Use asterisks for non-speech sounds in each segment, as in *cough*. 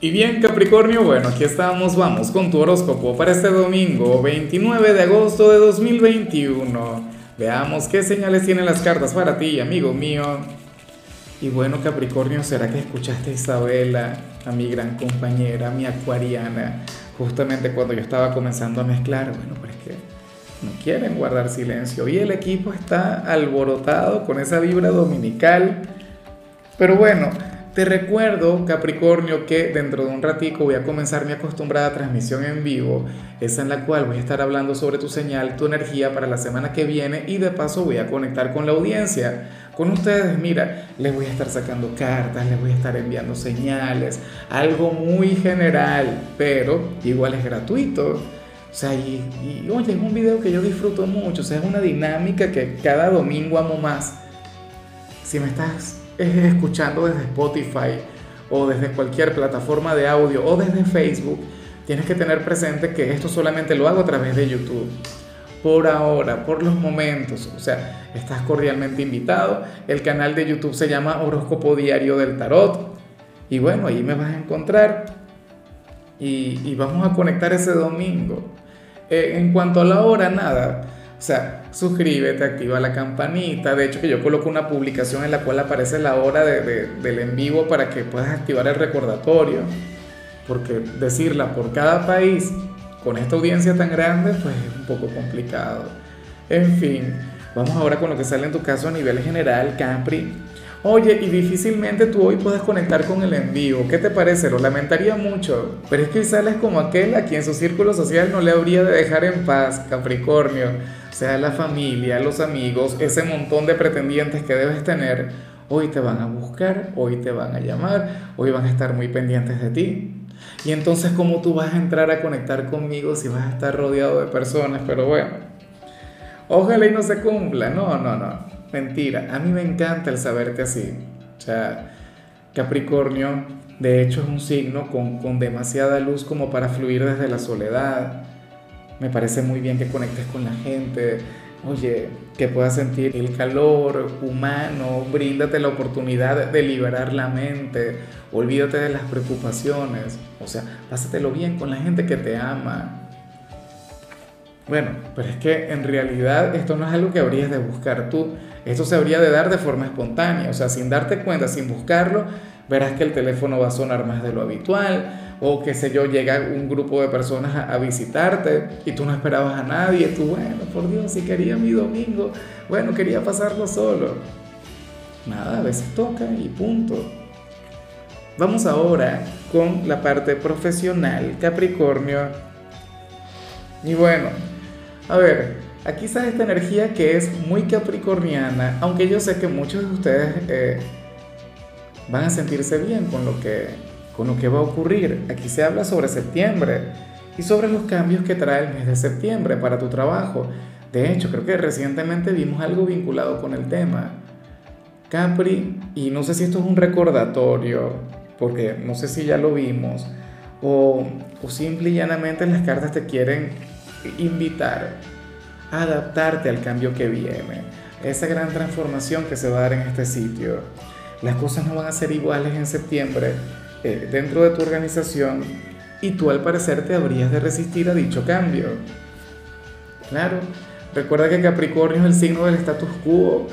Y bien Capricornio, bueno, aquí estamos, vamos con tu horóscopo para este domingo 29 de agosto de 2021. Veamos qué señales tienen las cartas para ti, amigo mío. Y bueno Capricornio, ¿será que escuchaste a Isabela, a mi gran compañera, mi acuariana, justamente cuando yo estaba comenzando a mezclar? Bueno, pues que no quieren guardar silencio y el equipo está alborotado con esa vibra dominical. Pero bueno, te recuerdo, Capricornio, que dentro de un ratico voy a comenzar mi acostumbrada transmisión en vivo, esa en la cual voy a estar hablando sobre tu señal, tu energía para la semana que viene y de paso voy a conectar con la audiencia. Con ustedes, mira, les voy a estar sacando cartas, les voy a estar enviando señales, algo muy general, pero igual es gratuito. O sea, y, y oye, es un video que yo disfruto mucho, o sea, es una dinámica que cada domingo amo más. Si me estás escuchando desde Spotify o desde cualquier plataforma de audio o desde Facebook, tienes que tener presente que esto solamente lo hago a través de YouTube. Por ahora, por los momentos, o sea, estás cordialmente invitado. El canal de YouTube se llama Horóscopo Diario del Tarot. Y bueno, ahí me vas a encontrar y, vamos a conectar ese domingo. Eh, en cuanto a la hora, nada o sea, suscríbete, activa la campanita. De hecho, que yo coloco una publicación en la cual aparece la hora del en vivo para que puedas activar el recordatorio. Porque decirla por cada país con esta audiencia tan grande, pues es un poco complicado. En fin, vamos ahora con lo que sale en tu caso a nivel general, Capri. Oye, y difícilmente tú hoy puedes conectar con el envío. ¿Qué te parece? Lo lamentaría mucho. Pero es que sales como aquel a quien su círculo social no le habría de dejar en paz, Capricornio sea la familia, los amigos, ese montón de pretendientes que debes tener, hoy te van a buscar, hoy te van a llamar, hoy van a estar muy pendientes de ti. Y entonces, ¿cómo tú vas a entrar a conectar conmigo si vas a estar rodeado de personas? Pero bueno, ojalá y no se cumpla. No, no, no. Mentira. A mí me encanta el saberte así. O sea, Capricornio, de hecho, es un signo con, con demasiada luz como para fluir desde la soledad me parece muy bien que conectes con la gente, oye, que puedas sentir el calor humano, bríndate la oportunidad de liberar la mente, olvídate de las preocupaciones, o sea, pásatelo bien con la gente que te ama. Bueno, pero es que en realidad esto no es algo que habrías de buscar tú, esto se habría de dar de forma espontánea, o sea, sin darte cuenta, sin buscarlo, verás que el teléfono va a sonar más de lo habitual, o qué sé yo, llega un grupo de personas a, visitarte y tú no esperabas a nadie, tú, bueno, por Dios, si quería mi domingo, bueno, quería pasarlo solo. Nada, a veces toca y punto. Vamos ahora con la parte profesional, Capricornio. Y bueno, a ver, aquí sale esta energía que es muy capricorniana, aunque yo sé que muchos de ustedes eh, van a sentirse bien con lo que con lo que va a ocurrir. Aquí se habla sobre septiembre y sobre los cambios que trae el mes de septiembre para tu trabajo. De hecho, creo que recientemente vimos algo vinculado con el tema. Capri, y no sé si esto es un recordatorio, porque no sé si ya lo vimos, o, o simple y llanamente las cartas te quieren invitar a adaptarte al cambio que viene, esa gran transformación que se va a dar en este sitio. Las cosas no van a ser iguales en septiembre eh, dentro de tu organización y tú al parecer te habrías de resistir a dicho cambio. Claro, recuerda que Capricornio es el signo del status quo.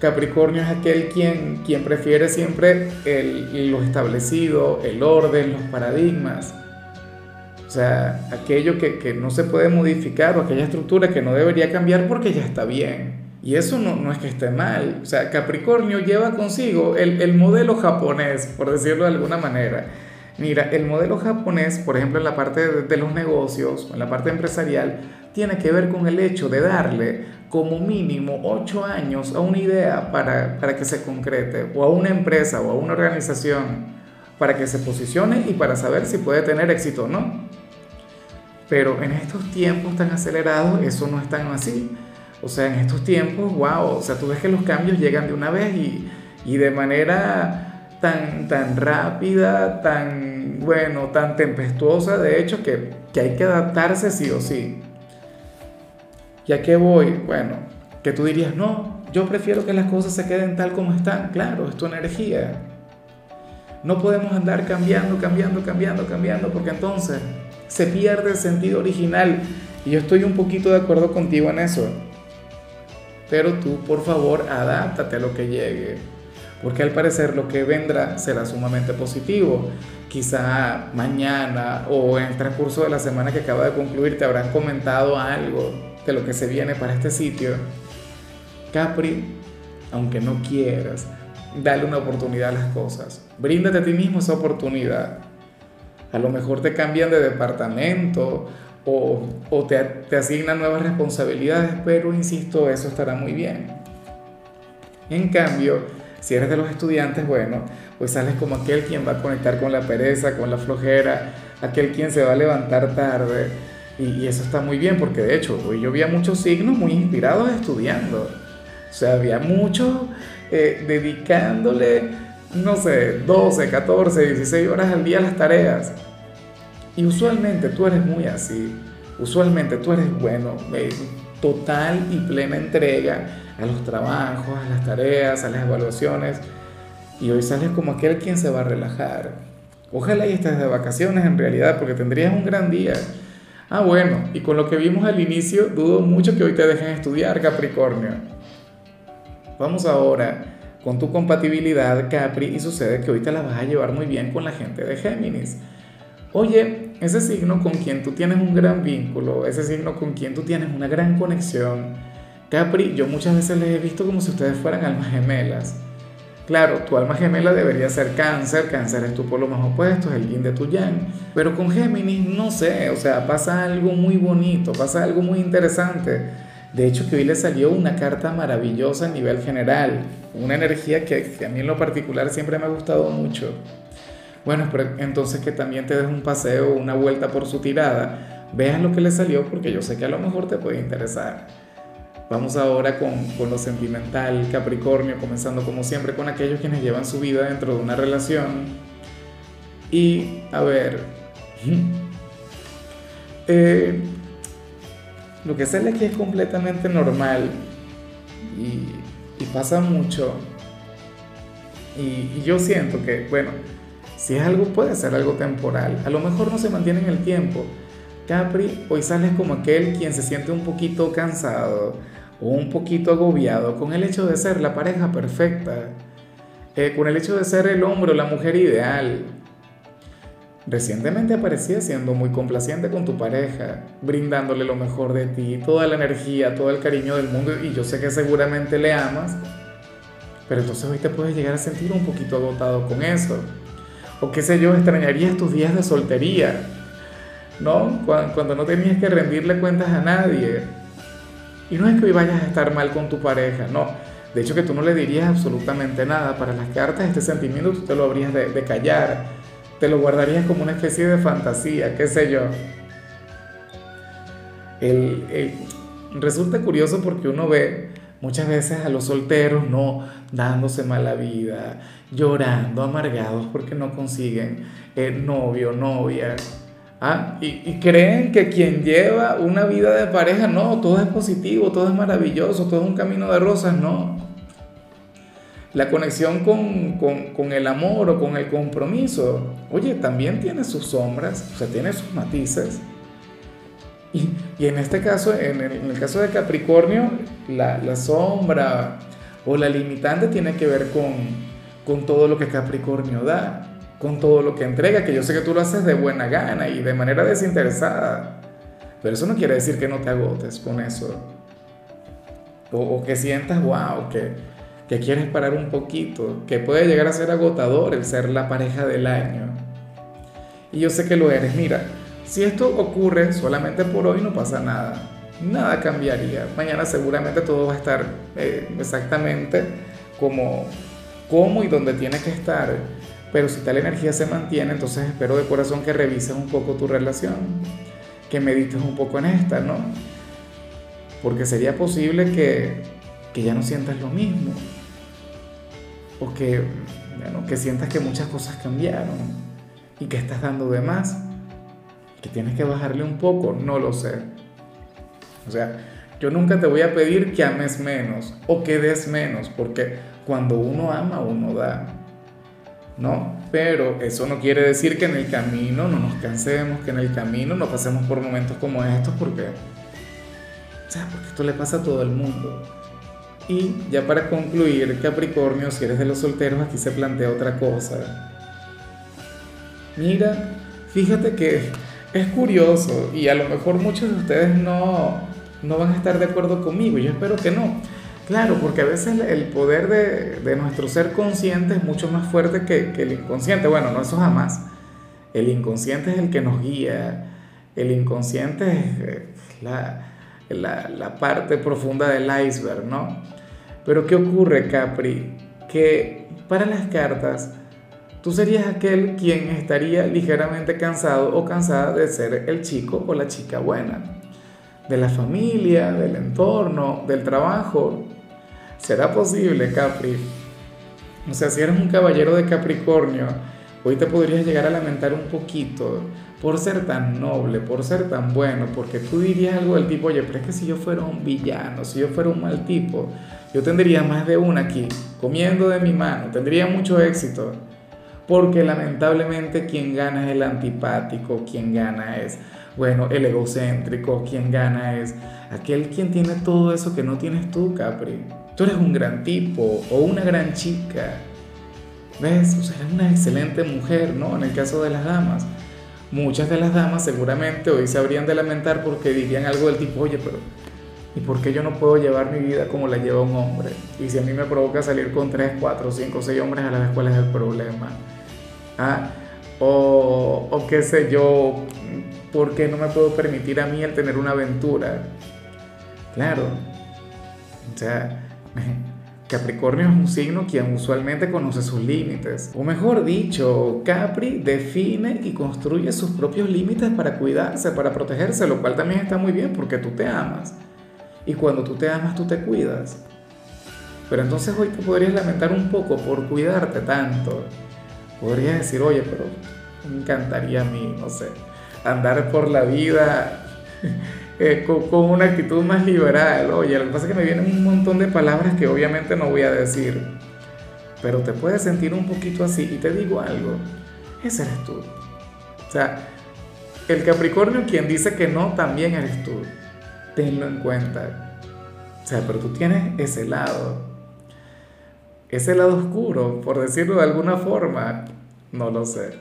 Capricornio es aquel quien, quien prefiere siempre el, lo establecido, el orden, los paradigmas. O sea, aquello que, que no se puede modificar o aquella estructura que no debería cambiar porque ya está bien. Y eso no, no, es que esté mal. O sea, Capricornio lleva consigo el, el, modelo japonés, por decirlo de alguna manera. Mira, el modelo japonés, por ejemplo, en la parte de, de los negocios, en la parte empresarial, tiene que ver con el hecho de darle como mínimo ocho años a una idea para, para que se concrete, o a una empresa o a una organización, para que se posicione y para saber si puede tener éxito o no. Pero en estos tiempos tan acelerados, eso no es tan así. O sea, en estos tiempos, wow, o sea, tú ves que los cambios llegan de una vez y, y de manera tan, tan rápida, tan, bueno, tan tempestuosa, de hecho, que, que hay que adaptarse sí o sí. ¿Y a qué voy? Bueno, que tú dirías, no, yo prefiero que las cosas se queden tal como están. Claro, es tu energía. No podemos andar cambiando, cambiando, cambiando, cambiando, porque entonces se pierde el sentido original. Y yo estoy un poquito de acuerdo contigo en eso. Pero tú, por favor, adáptate a lo que llegue. Porque al parecer lo que vendrá será sumamente positivo. Quizá mañana o en el transcurso de la semana que acaba de concluir te habrán comentado algo de lo que se viene para este sitio. Capri, aunque no quieras, dale una oportunidad a las cosas. Bríndate a ti mismo esa oportunidad. A lo mejor te cambian de departamento o, te, asignan nuevas responsabilidades, pero insisto, eso estará muy bien. En cambio, si eres de los estudiantes, bueno, pues sales como aquel quien va a conectar con la pereza, con la flojera, aquel quien se va a levantar tarde. Y, eso está muy bien, porque de hecho, hoy yo vi muchos signos muy inspirados estudiando. O sea, había muchos eh, dedicándole, no sé, 12, 14, 16 horas al día las tareas. Y usualmente tú eres muy así. Usualmente tú eres bueno, eh, total y plena entrega a los trabajos, a las tareas, a las evaluaciones. Y hoy sales como aquel quien se va a relajar. Ojalá y estés de vacaciones en realidad, porque tendrías un gran día. Ah, bueno, y con lo que vimos al inicio, dudo mucho que hoy te dejen estudiar, Capricornio. Vamos ahora con tu compatibilidad Capri y sucede que hoy te la vas a llevar muy bien con la gente de Géminis. Oye, ese signo con quien tú tienes un gran vínculo, ese signo con quien tú tienes una gran conexión, Capri, yo muchas veces les he visto como si ustedes fueran almas gemelas. Claro, tu alma gemela debería ser cáncer, cáncer es tu polo más opuesto, es el yin de tu yang, pero con Géminis no sé, o sea, pasa algo muy bonito, pasa algo muy interesante de hecho, que hoy le salió una carta maravillosa a nivel general, una energía que, a mí en lo particular siempre me ha gustado mucho. Bueno, entonces que también te des un paseo, una vuelta por su tirada, veas lo que le salió porque yo sé que a lo mejor te puede interesar. Vamos ahora con, con lo sentimental, Capricornio, comenzando como siempre con aquellos quienes llevan su vida dentro de una relación. Y, a ver, *laughs* eh, lo que sale aquí es completamente normal y, pasa mucho. Y, yo siento que, bueno, si es algo, puede ser algo temporal. A lo mejor no se mantiene en el tiempo. Capri, hoy sales como aquel quien se siente un poquito cansado o un poquito agobiado con el hecho de ser la pareja perfecta, eh, con el hecho de ser el hombre o la mujer ideal, Recientemente aparecía siendo muy complaciente con tu pareja, brindándole lo mejor de ti, toda la energía, todo el cariño del mundo y yo sé que seguramente le amas, pero entonces hoy te puedes llegar a sentir un poquito agotado con eso. O qué sé yo, extrañarías tus días de soltería, ¿no? Cuando, no tenías que rendirle cuentas a nadie. Y no es que hoy vayas a estar mal con tu pareja, no. De hecho que tú no le dirías absolutamente nada. Para las cartas este sentimiento tú te lo habrías de, de callar te lo guardarías como una especie de fantasía, qué sé yo. resulta curioso porque uno ve muchas veces a los solteros no dándose mala vida, llorando, amargados porque no consiguen eh, novio, novia. ¿ah? Y, y, creen que quien lleva una vida de pareja, no, todo es positivo, todo es maravilloso, todo es un camino de rosas, no. La conexión con, el amor o con el compromiso, oye, también tiene sus sombras, o sea, tiene sus matices. Y, en este caso, en el, caso de Capricornio, la, sombra o la limitante tiene que ver con, con todo lo que Capricornio da, con todo lo que entrega, que yo sé que tú lo haces de buena gana y de manera desinteresada. Pero eso no quiere decir que no te agotes con eso. O, o que sientas, wow, que, que quieres parar un poquito, que puede llegar a ser agotador el ser la pareja del año. Y yo sé que lo eres. Mira, si esto ocurre solamente por hoy no pasa nada. Nada cambiaría. Mañana seguramente todo va a estar eh, exactamente como, como y donde tiene que estar. Pero si tal energía se mantiene, entonces espero de corazón que revises un poco tu relación, que medites un poco en esta, ¿no? Porque sería posible que, que ya no sientas lo mismo o que, que sientas que muchas cosas cambiaron y que estás dando de más, que tienes que bajarle un poco, no lo sé. O sea, yo nunca te voy a pedir que ames menos o que des menos, porque cuando uno ama, uno da. ¿no? Pero eso no quiere decir que en el camino no nos cansemos, que en el camino no pasemos por momentos como estos, porque, o sea, porque esto le pasa a todo el mundo. Y ya para concluir, Capricornio, si eres de los solteros, aquí se plantea otra cosa. Mira, fíjate que es curioso y a lo mejor muchos de ustedes no, no van a estar de acuerdo conmigo, yo espero que no. Claro, porque a veces el poder de, de nuestro ser consciente es mucho más fuerte que, que, el inconsciente. Bueno, no eso jamás. El inconsciente es el que nos guía. El inconsciente es la, la, la parte profunda del iceberg, ¿no? Pero ¿qué ocurre, Capri? Que para las cartas, tú serías aquel quien estaría ligeramente cansado o cansada de ser el chico o la chica buena de la familia, del entorno, del trabajo. ¿Será posible, Capri? O sea, si eres un caballero de Capricornio, hoy te podrías llegar a lamentar un poquito por ser tan noble, por ser tan bueno, porque tú dirías algo del tipo, oye, pero es que si yo fuera un villano, si yo fuera un mal tipo, yo tendría más de una aquí, comiendo de mi mano, tendría mucho éxito, porque lamentablemente quien gana es el antipático, quien gana es bueno, el egocéntrico, quien gana es aquel quien tiene todo eso que no tienes tú, Capri. Tú eres un gran tipo o una gran chica. ¿Ves? O sea, eres una excelente mujer, ¿no? En el caso de las damas. Muchas de las damas seguramente hoy se habrían de lamentar porque dirían algo del tipo, oye, pero ¿y por qué yo no puedo llevar mi vida como la lleva un hombre? Y si a mí me provoca salir con 3, 4, 5, 6 hombres a la vez, ¿cuál es el problema? Ah, o, o qué sé yo, ¿por qué no me puedo permitir a mí el tener una aventura? Claro, o sea, *laughs* Capricornio es un signo quien usualmente conoce sus límites. O mejor dicho, Capri define y construye sus propios límites para cuidarse, para protegerse, lo cual también está muy bien porque tú te amas. Y cuando tú te amas, tú te cuidas. Pero entonces hoy te podrías lamentar un poco por cuidarte tanto. Podrías decir, oye, pero me encantaría a mí, no sé, andar por la vida *laughs* eh, con, una actitud más liberal. Oye, lo que pasa es que me vienen un montón de palabras que obviamente no voy a decir, pero te puedes sentir un poquito así. Y te digo algo, ese eres tú. O sea, el Capricornio quien dice que no, también eres tú. Tenlo en cuenta. O sea, pero tú tienes ese lado. Ese lado oscuro, por decirlo de alguna forma. No lo sé.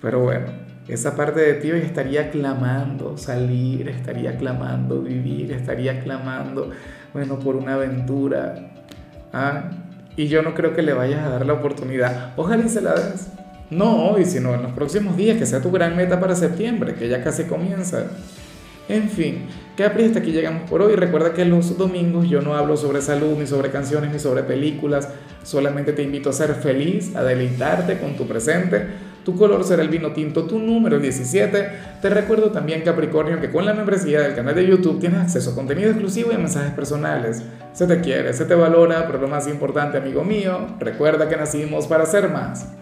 Pero bueno, esa parte de ti hoy estaría clamando salir, estaría clamando vivir, estaría clamando, bueno, por una aventura. ¿ah? Y yo no creo que le vayas a dar la oportunidad. Ojalá y se la des. No hoy, sino en los próximos días, que sea tu gran meta para septiembre, que ya casi comienza. En fin, Capri, hasta aquí llegamos por hoy. Recuerda que los domingos yo no hablo sobre salud, ni sobre canciones, ni sobre películas. Solamente te invito a ser feliz, a deleitarte con tu presente tu color será el vino tinto, tu número 17. Te recuerdo también, Capricornio, que con la membresía del canal de YouTube tienes acceso a contenido exclusivo y a mensajes personales. Se te quiere, se te valora, pero lo más importante, amigo mío, recuerda que nacimos para ser más.